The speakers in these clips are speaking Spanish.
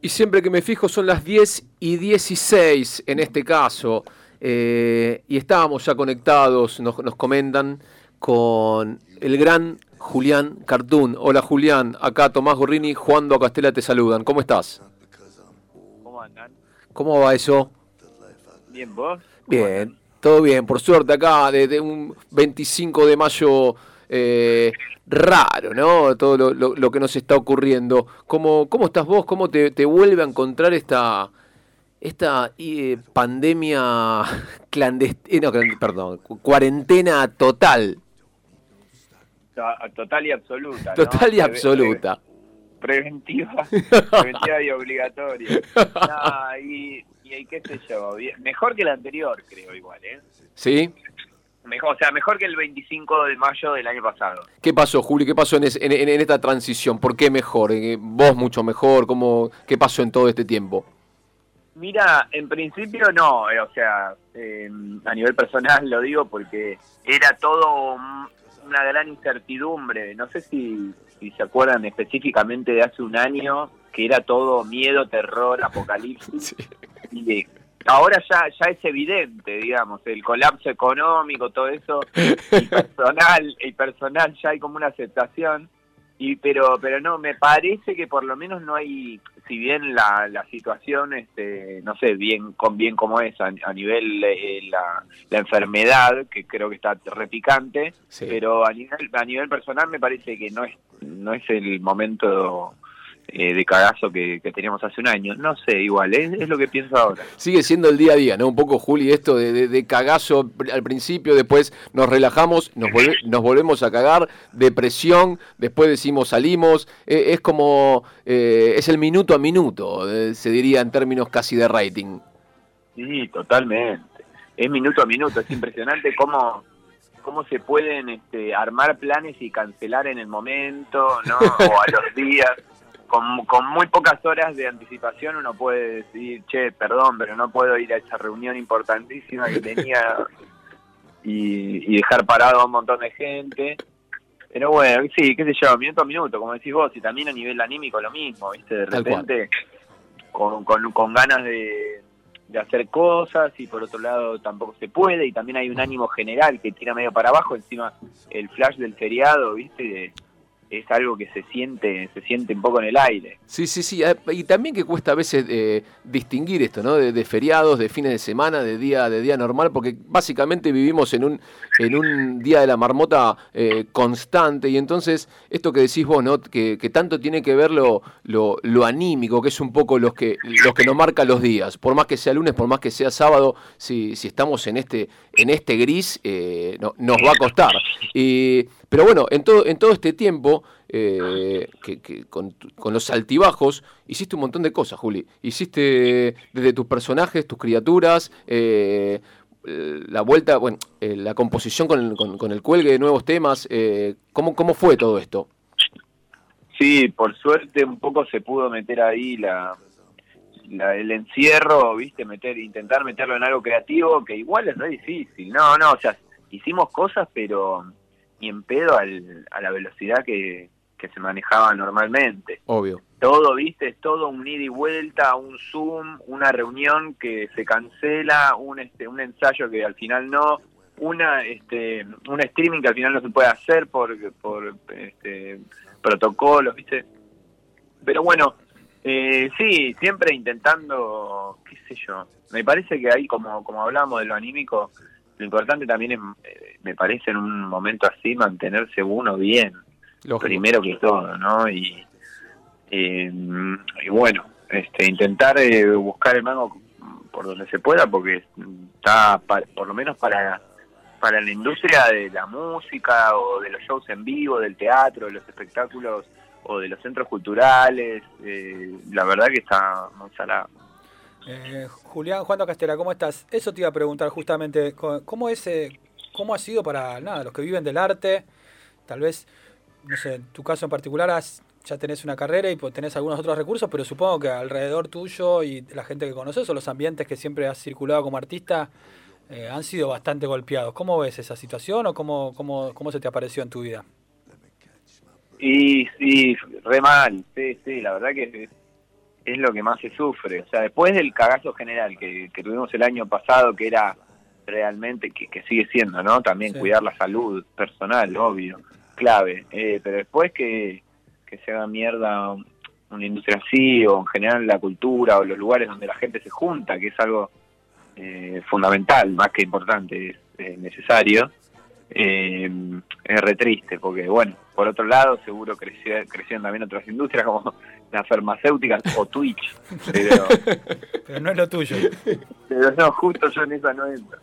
Y siempre que me fijo son las 10 y 16 en este caso. Eh, y estábamos ya conectados, nos, nos comentan, con el gran Julián Cartún. Hola Julián, acá Tomás Gorrini, Juan Do Castela te saludan. ¿Cómo estás? ¿Cómo andan? ¿Cómo va eso? Bien, ¿vos? Bien, todo bien, por suerte acá, desde un 25 de mayo eh, raro, ¿no? Todo lo, lo- lo que nos está ocurriendo. ¿Cómo, cómo estás vos? ¿Cómo te, te vuelve a encontrar esta, esta eh, pandemia clandestina, perdón, cu- cuarentena total? To- Total y absoluta. ¿no? Total y absoluta. pre- preventiva, preventiva y obligatoria. No, y, y qué sé yo, mejor que la anterior, creo igual, ¿eh? ¿Sí? Mejor, o sea, mejor que el 25 de mayo del año pasado. ¿Qué pasó, Juli? ¿Qué pasó en, es- en- esta transición? ¿Por qué mejor? Eh, ¿Vos mucho mejor? ¿Cómo, ¿Qué pasó en todo este tiempo? Mira, en principio no, eh, o sea, eh, a nivel personal lo digo porque era todo un- una gran incertidumbre. No sé si, si se acuerdan específicamente de hace un año, que era todo miedo, terror, apocalipsis. Y de- ahora ya, ya es evidente, digamos, el colapso económico, todo eso, y personal, y personal ya hay como una aceptación. Y pero pero no me parece que por lo menos no hay si bien la, la situación este no sé bien con bien como es a, a nivel eh, la, la enfermedad que creo que está repicante Sí. pero a nivel a nivel personal me parece que no es no es el momento eh, de cagazo que, que teníamos hace un año no sé igual es, es lo que pienso ahora Sigue siendo el día a día, ¿no? Un poco, Juli, esto de, de- de cagazo al principio, después nos relajamos, nos, volve- nos volvemos a cagar, depresión, después decimos salimos, eh, es como, eh, es el minuto a minuto, eh, se diría en términos casi de rating. Sí, totalmente. Es minuto a minuto, es impresionante cómo cómo se pueden este, armar planes y cancelar en el momento, ¿no? O a los días. Con, con muy pocas horas de anticipación uno puede decir, che, perdón, pero no puedo ir a esa reunión importantísima que tenía y, y dejar parado a un montón de gente. Pero bueno, sí, qué sé yo, minuto a minuto, como decís vos, y también a nivel anímico lo mismo, ¿viste? De repente, con, con, con ganas de, de hacer cosas y por otro lado tampoco se puede y también hay un ánimo general que tira medio para abajo encima el flash del feriado viste de- es algo que se siente se siente un poco en el aire Sí, sí, sí, eh, y también que cuesta a veces eh, distinguir esto, ¿no? De, de feriados, de fines de semana, de día, de día normal, porque básicamente vivimos en un, en un día de la marmota eh, constante, y entonces esto que decís vos, ¿no? Que, que tanto tiene que ver lo, lo, lo anímico, que es un poco los que, los que nos marca los días, por más que sea lunes, por más que sea sábado, si, si estamos en este, en este gris, eh, no- nos va a costar. Y, pero bueno, en todo, en todo este tiempo, eh, que, que con, con los altibajos, hiciste un montón de cosas, Juli. Hiciste desde tus personajes, tus criaturas, eh, eh, la vuelta, bueno, eh, la composición con el, con, con el cuelgue de nuevos temas. eh, ¿cómo, ¿Cómo fue todo esto? sí por suerte un poco se pudo meter ahí la, la- el encierro viste meter intentar meterlo en algo creativo que igual es re difícil no no o sea hicimos cosas pero ni en pedo al- a la velocidad que, que se manejaba normalmente Obvio. todo, viste, es todo un ida y vuelta, un Zoom, una reunión que se cancela, un este un ensayo que al final no, una este un streaming que al final no se puede hacer por por este protocolos, viste. Pero bueno, eh, sí, siempre intentando, qué sé yo. Me parece que ahí como como hablamos de lo anímico, lo importante también es eh, me parece en un momento así mantenerse uno bien Lógico. primero que todo, ¿no? Y, eh, y bueno, este, intentar eh, buscar el mango por donde se pueda, porque está, pa- por lo menos para, para la industria de la música o de los shows en vivo, del teatro, de los espectáculos de los centros culturales, eh, la verdad que está salado. Eh, Julián Juan Castela, ¿cómo estás? Eso te iba a preguntar justamente, ¿cómo es, eh, cómo ha sido para nada los que viven del arte? Tal vez, no sé, en tu caso en particular ya tenés una carrera y pues, tenés algunos otros recursos, pero supongo que alrededor tuyo y la gente que conoces o los ambientes que siempre has circulado como artista eh, han sido bastante golpeados. ¿Cómo ves esa situación o cómo, cómo, cómo se te apareció en tu vida? Y sí, re mal, sí, sí, la verdad que es, es lo que más se sufre. O sea, después del cagazo general que, tuvimos el año pasado, que era realmente, que, sigue siendo, ¿no? También cuidar la salud personal, obvio, clave. Eh, pero después que, que se haga mierda una industria así, o en general la cultura, o los lugares donde la gente se junta, que es algo eh, fundamental, más que importante, es necesario, eh, es re triste, porque bueno, por otro lado, seguro creció, crecieron también otras industrias como las farmacéuticas o Twitch, pero, pero no es lo tuyo. Pero no, justo yo en esa no entro.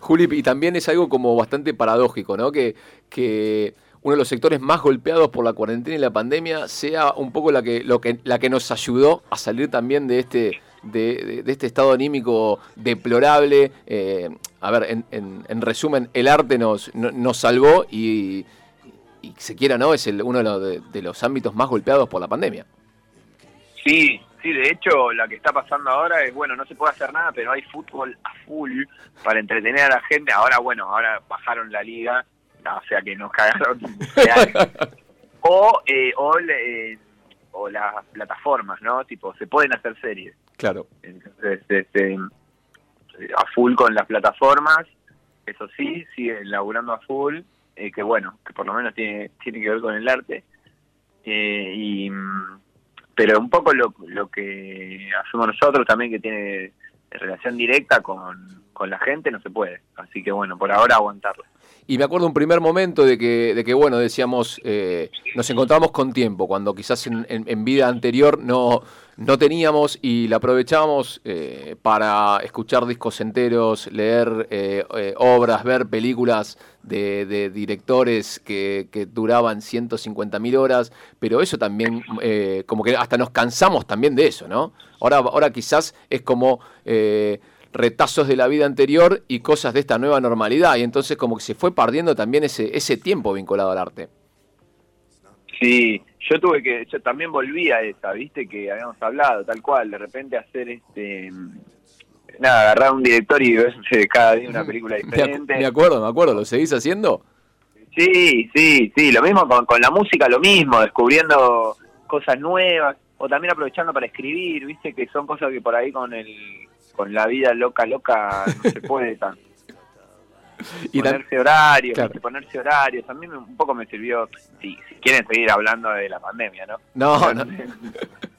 Juli, y también es algo como bastante paradójico, ¿no? Que, que uno de los sectores más golpeados por la cuarentena y la pandemia sea un poco la que, lo que, la que nos ayudó a salir también de este, de, este estado anímico deplorable. Eh, a ver, en, resumen, el arte nos, nos salvó y, y se quiera no, es el, uno de los, de, los ámbitos más golpeados por la pandemia. Sí, sí, de hecho la que está pasando ahora es, bueno, no se puede hacer nada, pero hay fútbol a full para entretener a la gente. Ahora, bueno, ahora bajaron la liga o sea que nos cagaron. o, eh, o, eh, o las plataformas, ¿no? Tipo, se pueden hacer series. Claro. Entonces, este, a full con las plataformas, eso sí, siguen laburando a full, eh, que bueno, que por lo menos tiene, tiene que ver con el arte. Eh, y pero un poco lo, lo que hacemos nosotros también que tiene relación directa con, con la gente no se puede así que bueno por ahora aguantarlo y me acuerdo un primer momento de que, de que bueno, decíamos, eh, nos encontramos con tiempo, cuando quizás en, vida anterior no, no teníamos y la aprovechábamos eh, para escuchar discos enteros, leer eh, obras, ver películas de, directores que, que, duraban 150.000 horas, pero eso también, como que hasta nos cansamos también de eso, ¿no? Ahora, ahora quizás es como retazos de la vida anterior y cosas de esta nueva normalidad. Y entonces como que se fue perdiendo también ese, ese tiempo vinculado al arte. Sí, yo tuve que, yo también volví a esa, viste, que habíamos hablado, tal cual, de repente hacer este, nada, agarrar un director y ver cada día una película diferente. Me acuerdo, me acuerdo, ¿lo seguís haciendo? Sí, sí, sí, lo mismo con, con la música, lo mismo, descubriendo cosas nuevas, o también aprovechando para escribir, viste, que son cosas que por ahí con el con la vida loca, loca, no se puede tan. y ponerse horarios, ponerse horarios, a mí un poco me sirvió, si, si quieren seguir hablando de la pandemia, ¿no? No, no.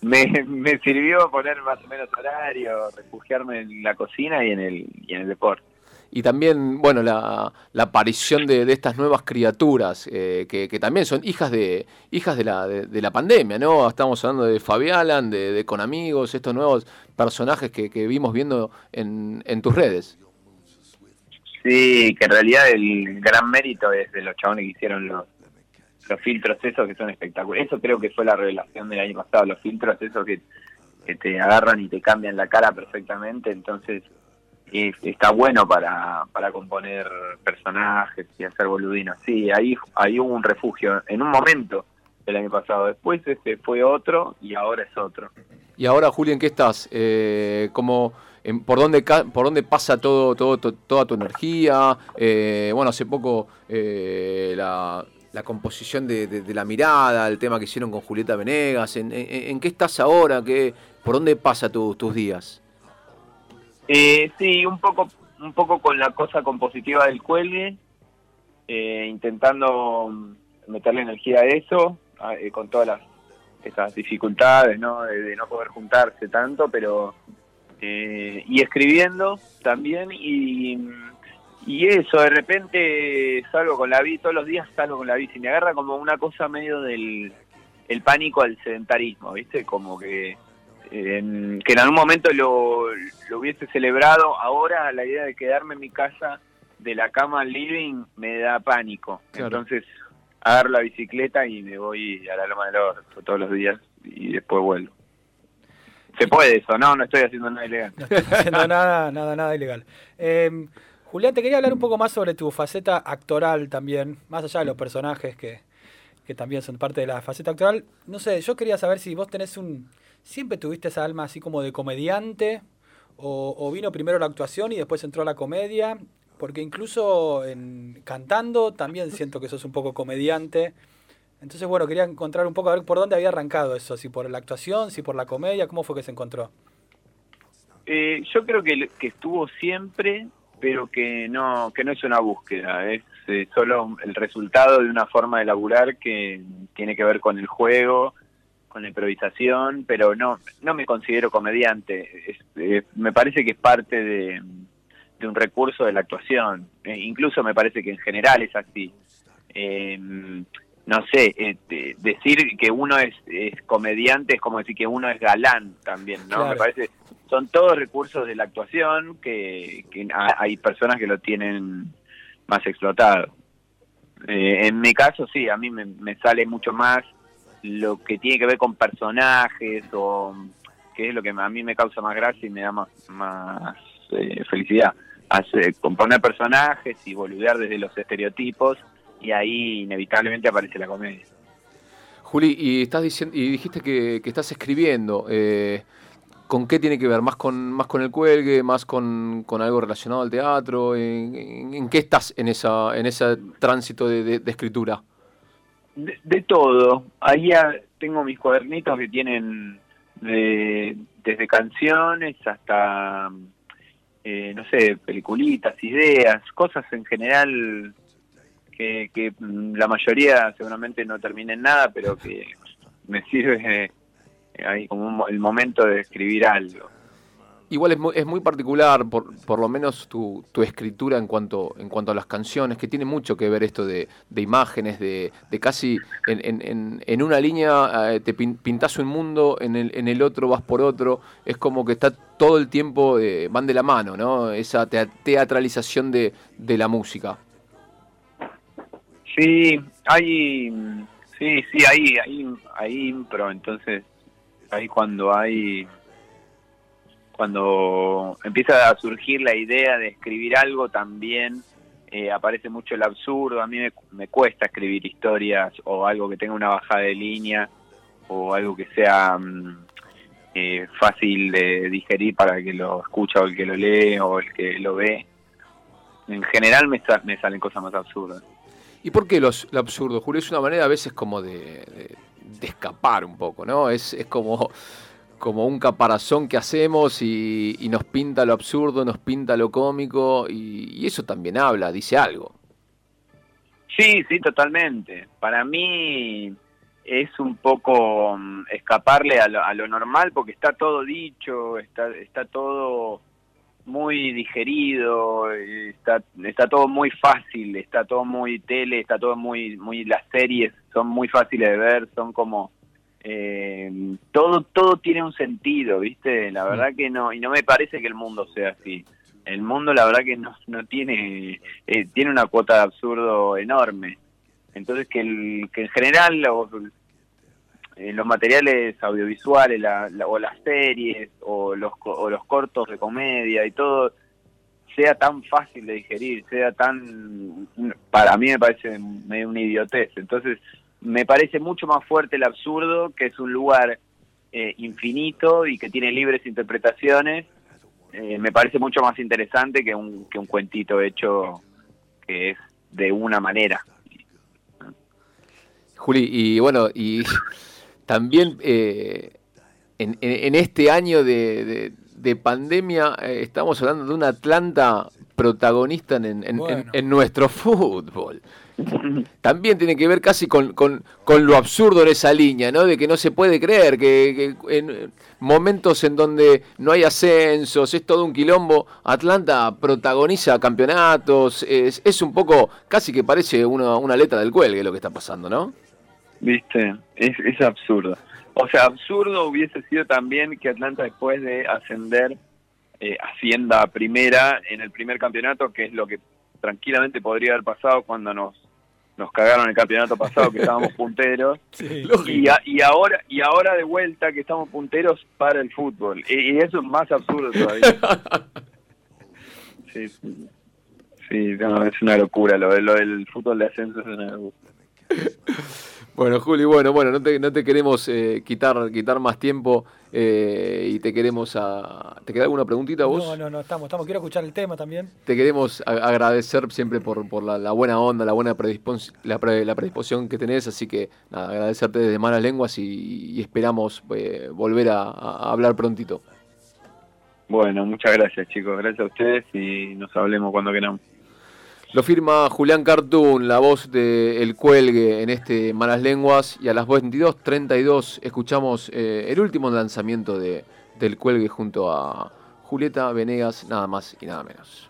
Me, me sirvió poner más o menos horario, refugiarme en la cocina y en el, y en el deporte y también, bueno, la, la aparición de, de, estas nuevas criaturas, eh, que, también son hijas de hijas de la, de, la pandemia, ¿no? Estamos hablando de Fabialan, de, de Con Amigos, estos nuevos personajes que, que vimos viendo en, en tus redes. Sí, que en realidad el gran mérito es de los chabones que hicieron los, los filtros esos que son espectaculares. Eso creo que fue la revelación del año pasado, los filtros esos que te agarran y te cambian la cara perfectamente, entonces y está bueno para, para componer personajes y hacer boludinos. Sí, ahí, ahí hubo un refugio en un momento el año pasado. Después este fue otro y ahora es otro. Y ahora, Julio, ¿en qué estás? Eh, ¿cómo, por, dónde, ¿Por dónde pasa todo, todo, toda tu energía? Eh, bueno, hace poco eh, la, la, composición de, la mirada, el tema que hicieron con Julieta Venegas. ¿En, en, qué estás ahora? ¿Qué, ¿Por dónde pasa tus días? Eh, sí, un poco, un poco con la cosa compositiva del cuelgue, eh, intentando meterle energía a eso, eh, con todas las estas dificultades, ¿no? De, no poder juntarse tanto, pero eh, y escribiendo también y, y eso, de repente salgo con la bici, todos los días salgo con la bici, me agarra como una cosa medio del el pánico al sedentarismo, ¿viste? Como que que en algún momento lo, hubiese celebrado, ahora la idea de quedarme en mi casa de la cama al living me da pánico. Entonces agarro la bicicleta y me voy a la Loma del Orto todos los días y después vuelvo. Se puede eso, no, no estoy haciendo nada ilegal. No estoy haciendo nada, nada, nada ilegal. Eh, Julián, te quería hablar un poco más sobre tu faceta actoral también, más allá de los personajes que, que también son parte de la faceta actoral. No sé, yo quería saber si vos tenés un, ¿Siempre tuviste esa alma así como de comediante? ¿O, vino primero la actuación y después entró la comedia? Porque incluso en, cantando también siento que sos un poco comediante. Entonces, bueno, quería encontrar un poco a ver por dónde había arrancado eso, si por la actuación, si por la comedia, ¿cómo fue que se encontró? Eh, yo creo que, que estuvo siempre, pero que no que no es una búsqueda, es eh, solo el resultado de una forma de laburar que tiene que ver con el juego, con la improvisación, pero no no me considero comediante, eh, me parece que es parte de, un recurso de la actuación, incluso me parece que en general es así. Eh, no sé, eh, decir que uno es, comediante es como decir que uno es galán también, ¿no? Me parece, son todos recursos de la actuación que, hay personas que lo tienen más explotado. Eh, en mi caso, sí, a mí me, sale mucho más lo que tiene que ver con personajes o que es lo que a mí me causa más gracia y me da más, más eh, felicidad. Componer personajes y boludear desde los estereotipos y ahí inevitablemente aparece la comedia. Juli, y estás diciendo y dijiste que, estás escribiendo. Eh, ¿Con qué tiene que ver? ¿Más con más con el cuelgue? ¿Más con, algo relacionado al teatro? ¿En, qué estás en esa en ese tránsito de, escritura? De, todo. Ahí tengo mis cuadernitos que tienen desde canciones hasta, eh, no sé, peliculitas, ideas, cosas en general que, mm, la mayoría seguramente no termine en nada, pero que me sirve ahí como el momento de escribir algo. Igual es muy, es muy particular, por, por lo menos tu, tu, escritura en cuanto, en cuanto a las canciones, que tiene mucho que ver esto de, de imágenes, de, de casi en, en, en, una línea eh, te pintas un mundo, en el, en el otro vas por otro, es como que está todo el tiempo, eh, van de la mano, ¿no? Esa teatralización de, de la música. Sí, hay, sí, sí, ahí, ahí, ahí impro, entonces ahí cuando hay, cuando empieza a surgir la idea de escribir algo también eh, aparece mucho el absurdo, a mí me, cuesta escribir historias o algo que tenga una bajada de línea o algo que sea mm, eh, fácil de digerir para el que lo escucha o el que lo lee o el que lo ve. En general me, me salen cosas más absurdas. ¿Y por qué los, lo absurdo, Julio? Es una manera a veces como de, escapar un poco, ¿no? Es como, como un caparazón que hacemos y, nos pinta lo absurdo, nos pinta lo cómico y, eso también habla, dice algo. Sí, sí, totalmente. Para mí es un poco mm, escaparle a lo, a lo normal porque está todo dicho, está, está todo muy digerido, está, está todo muy fácil, está todo muy tele, está todo muy, muy, las series son muy fáciles de ver, son como, eh, todo, todo tiene un sentido, ¿viste? La verdad que no, y no me parece que el mundo sea así. El mundo la verdad que no, no tiene, eh, tiene una cuota de absurdo enorme. Entonces que, el, que en general los, eh, los materiales audiovisuales o las series o los, o los cortos de comedia y todo sea tan fácil de digerir, sea tan... Para mí me parece medio una idiotez. Entonces, me parece mucho más fuerte el absurdo, que es un lugar eh, infinito y que tiene libres interpretaciones. Eh, me parece mucho más interesante que un, que un cuentito hecho que es de una manera. Juli, y bueno, y también eh, en, este año de, pandemia eh, estamos hablando de un Atlanta protagonista en, nuestro fútbol. También tiene que ver casi con, lo absurdo en esa línea, ¿no? De que no se puede creer, que, en momentos en donde no hay ascensos, es todo un quilombo, Atlanta protagoniza campeonatos, es, es un poco, casi que parece una, una letra del cuelgue lo que está pasando, ¿no? Viste, es, es absurdo. O sea, absurdo hubiese sido también que Atlanta después de ascender eh, ascienda a primera en el primer campeonato, que es lo que tranquilamente podría haber pasado cuando nos nos cagaron el campeonato pasado que estábamos punteros. Y, y ahora y ahora de vuelta que estamos punteros para el fútbol. Y, eso es más absurdo todavía. Sí, sí. Es una locura lo, lo del fútbol de ascenso es una locura Bueno, Juli, bueno, bueno, no te, no te queremos eh, quitar, quitar más tiempo eh, y te queremos a... ¿Te queda alguna preguntita vos? No, no, no, estamos, estamos, quiero escuchar el tema también. Te queremos agradecer siempre por, por la, buena onda, la buena predispos la, predisposición que tenés, así que nada, agradecerte desde malas lenguas y, esperamos eh, volver a, a hablar prontito. Bueno, muchas gracias chicos, gracias a ustedes y nos hablemos cuando queramos. Lo firma Julián Cartoon, la voz de El Cuelgue en este Malas Lenguas. Y a las 22.32 escuchamos eh, el último lanzamiento de, del Cuelgue junto a Julieta Venegas, nada más y nada menos.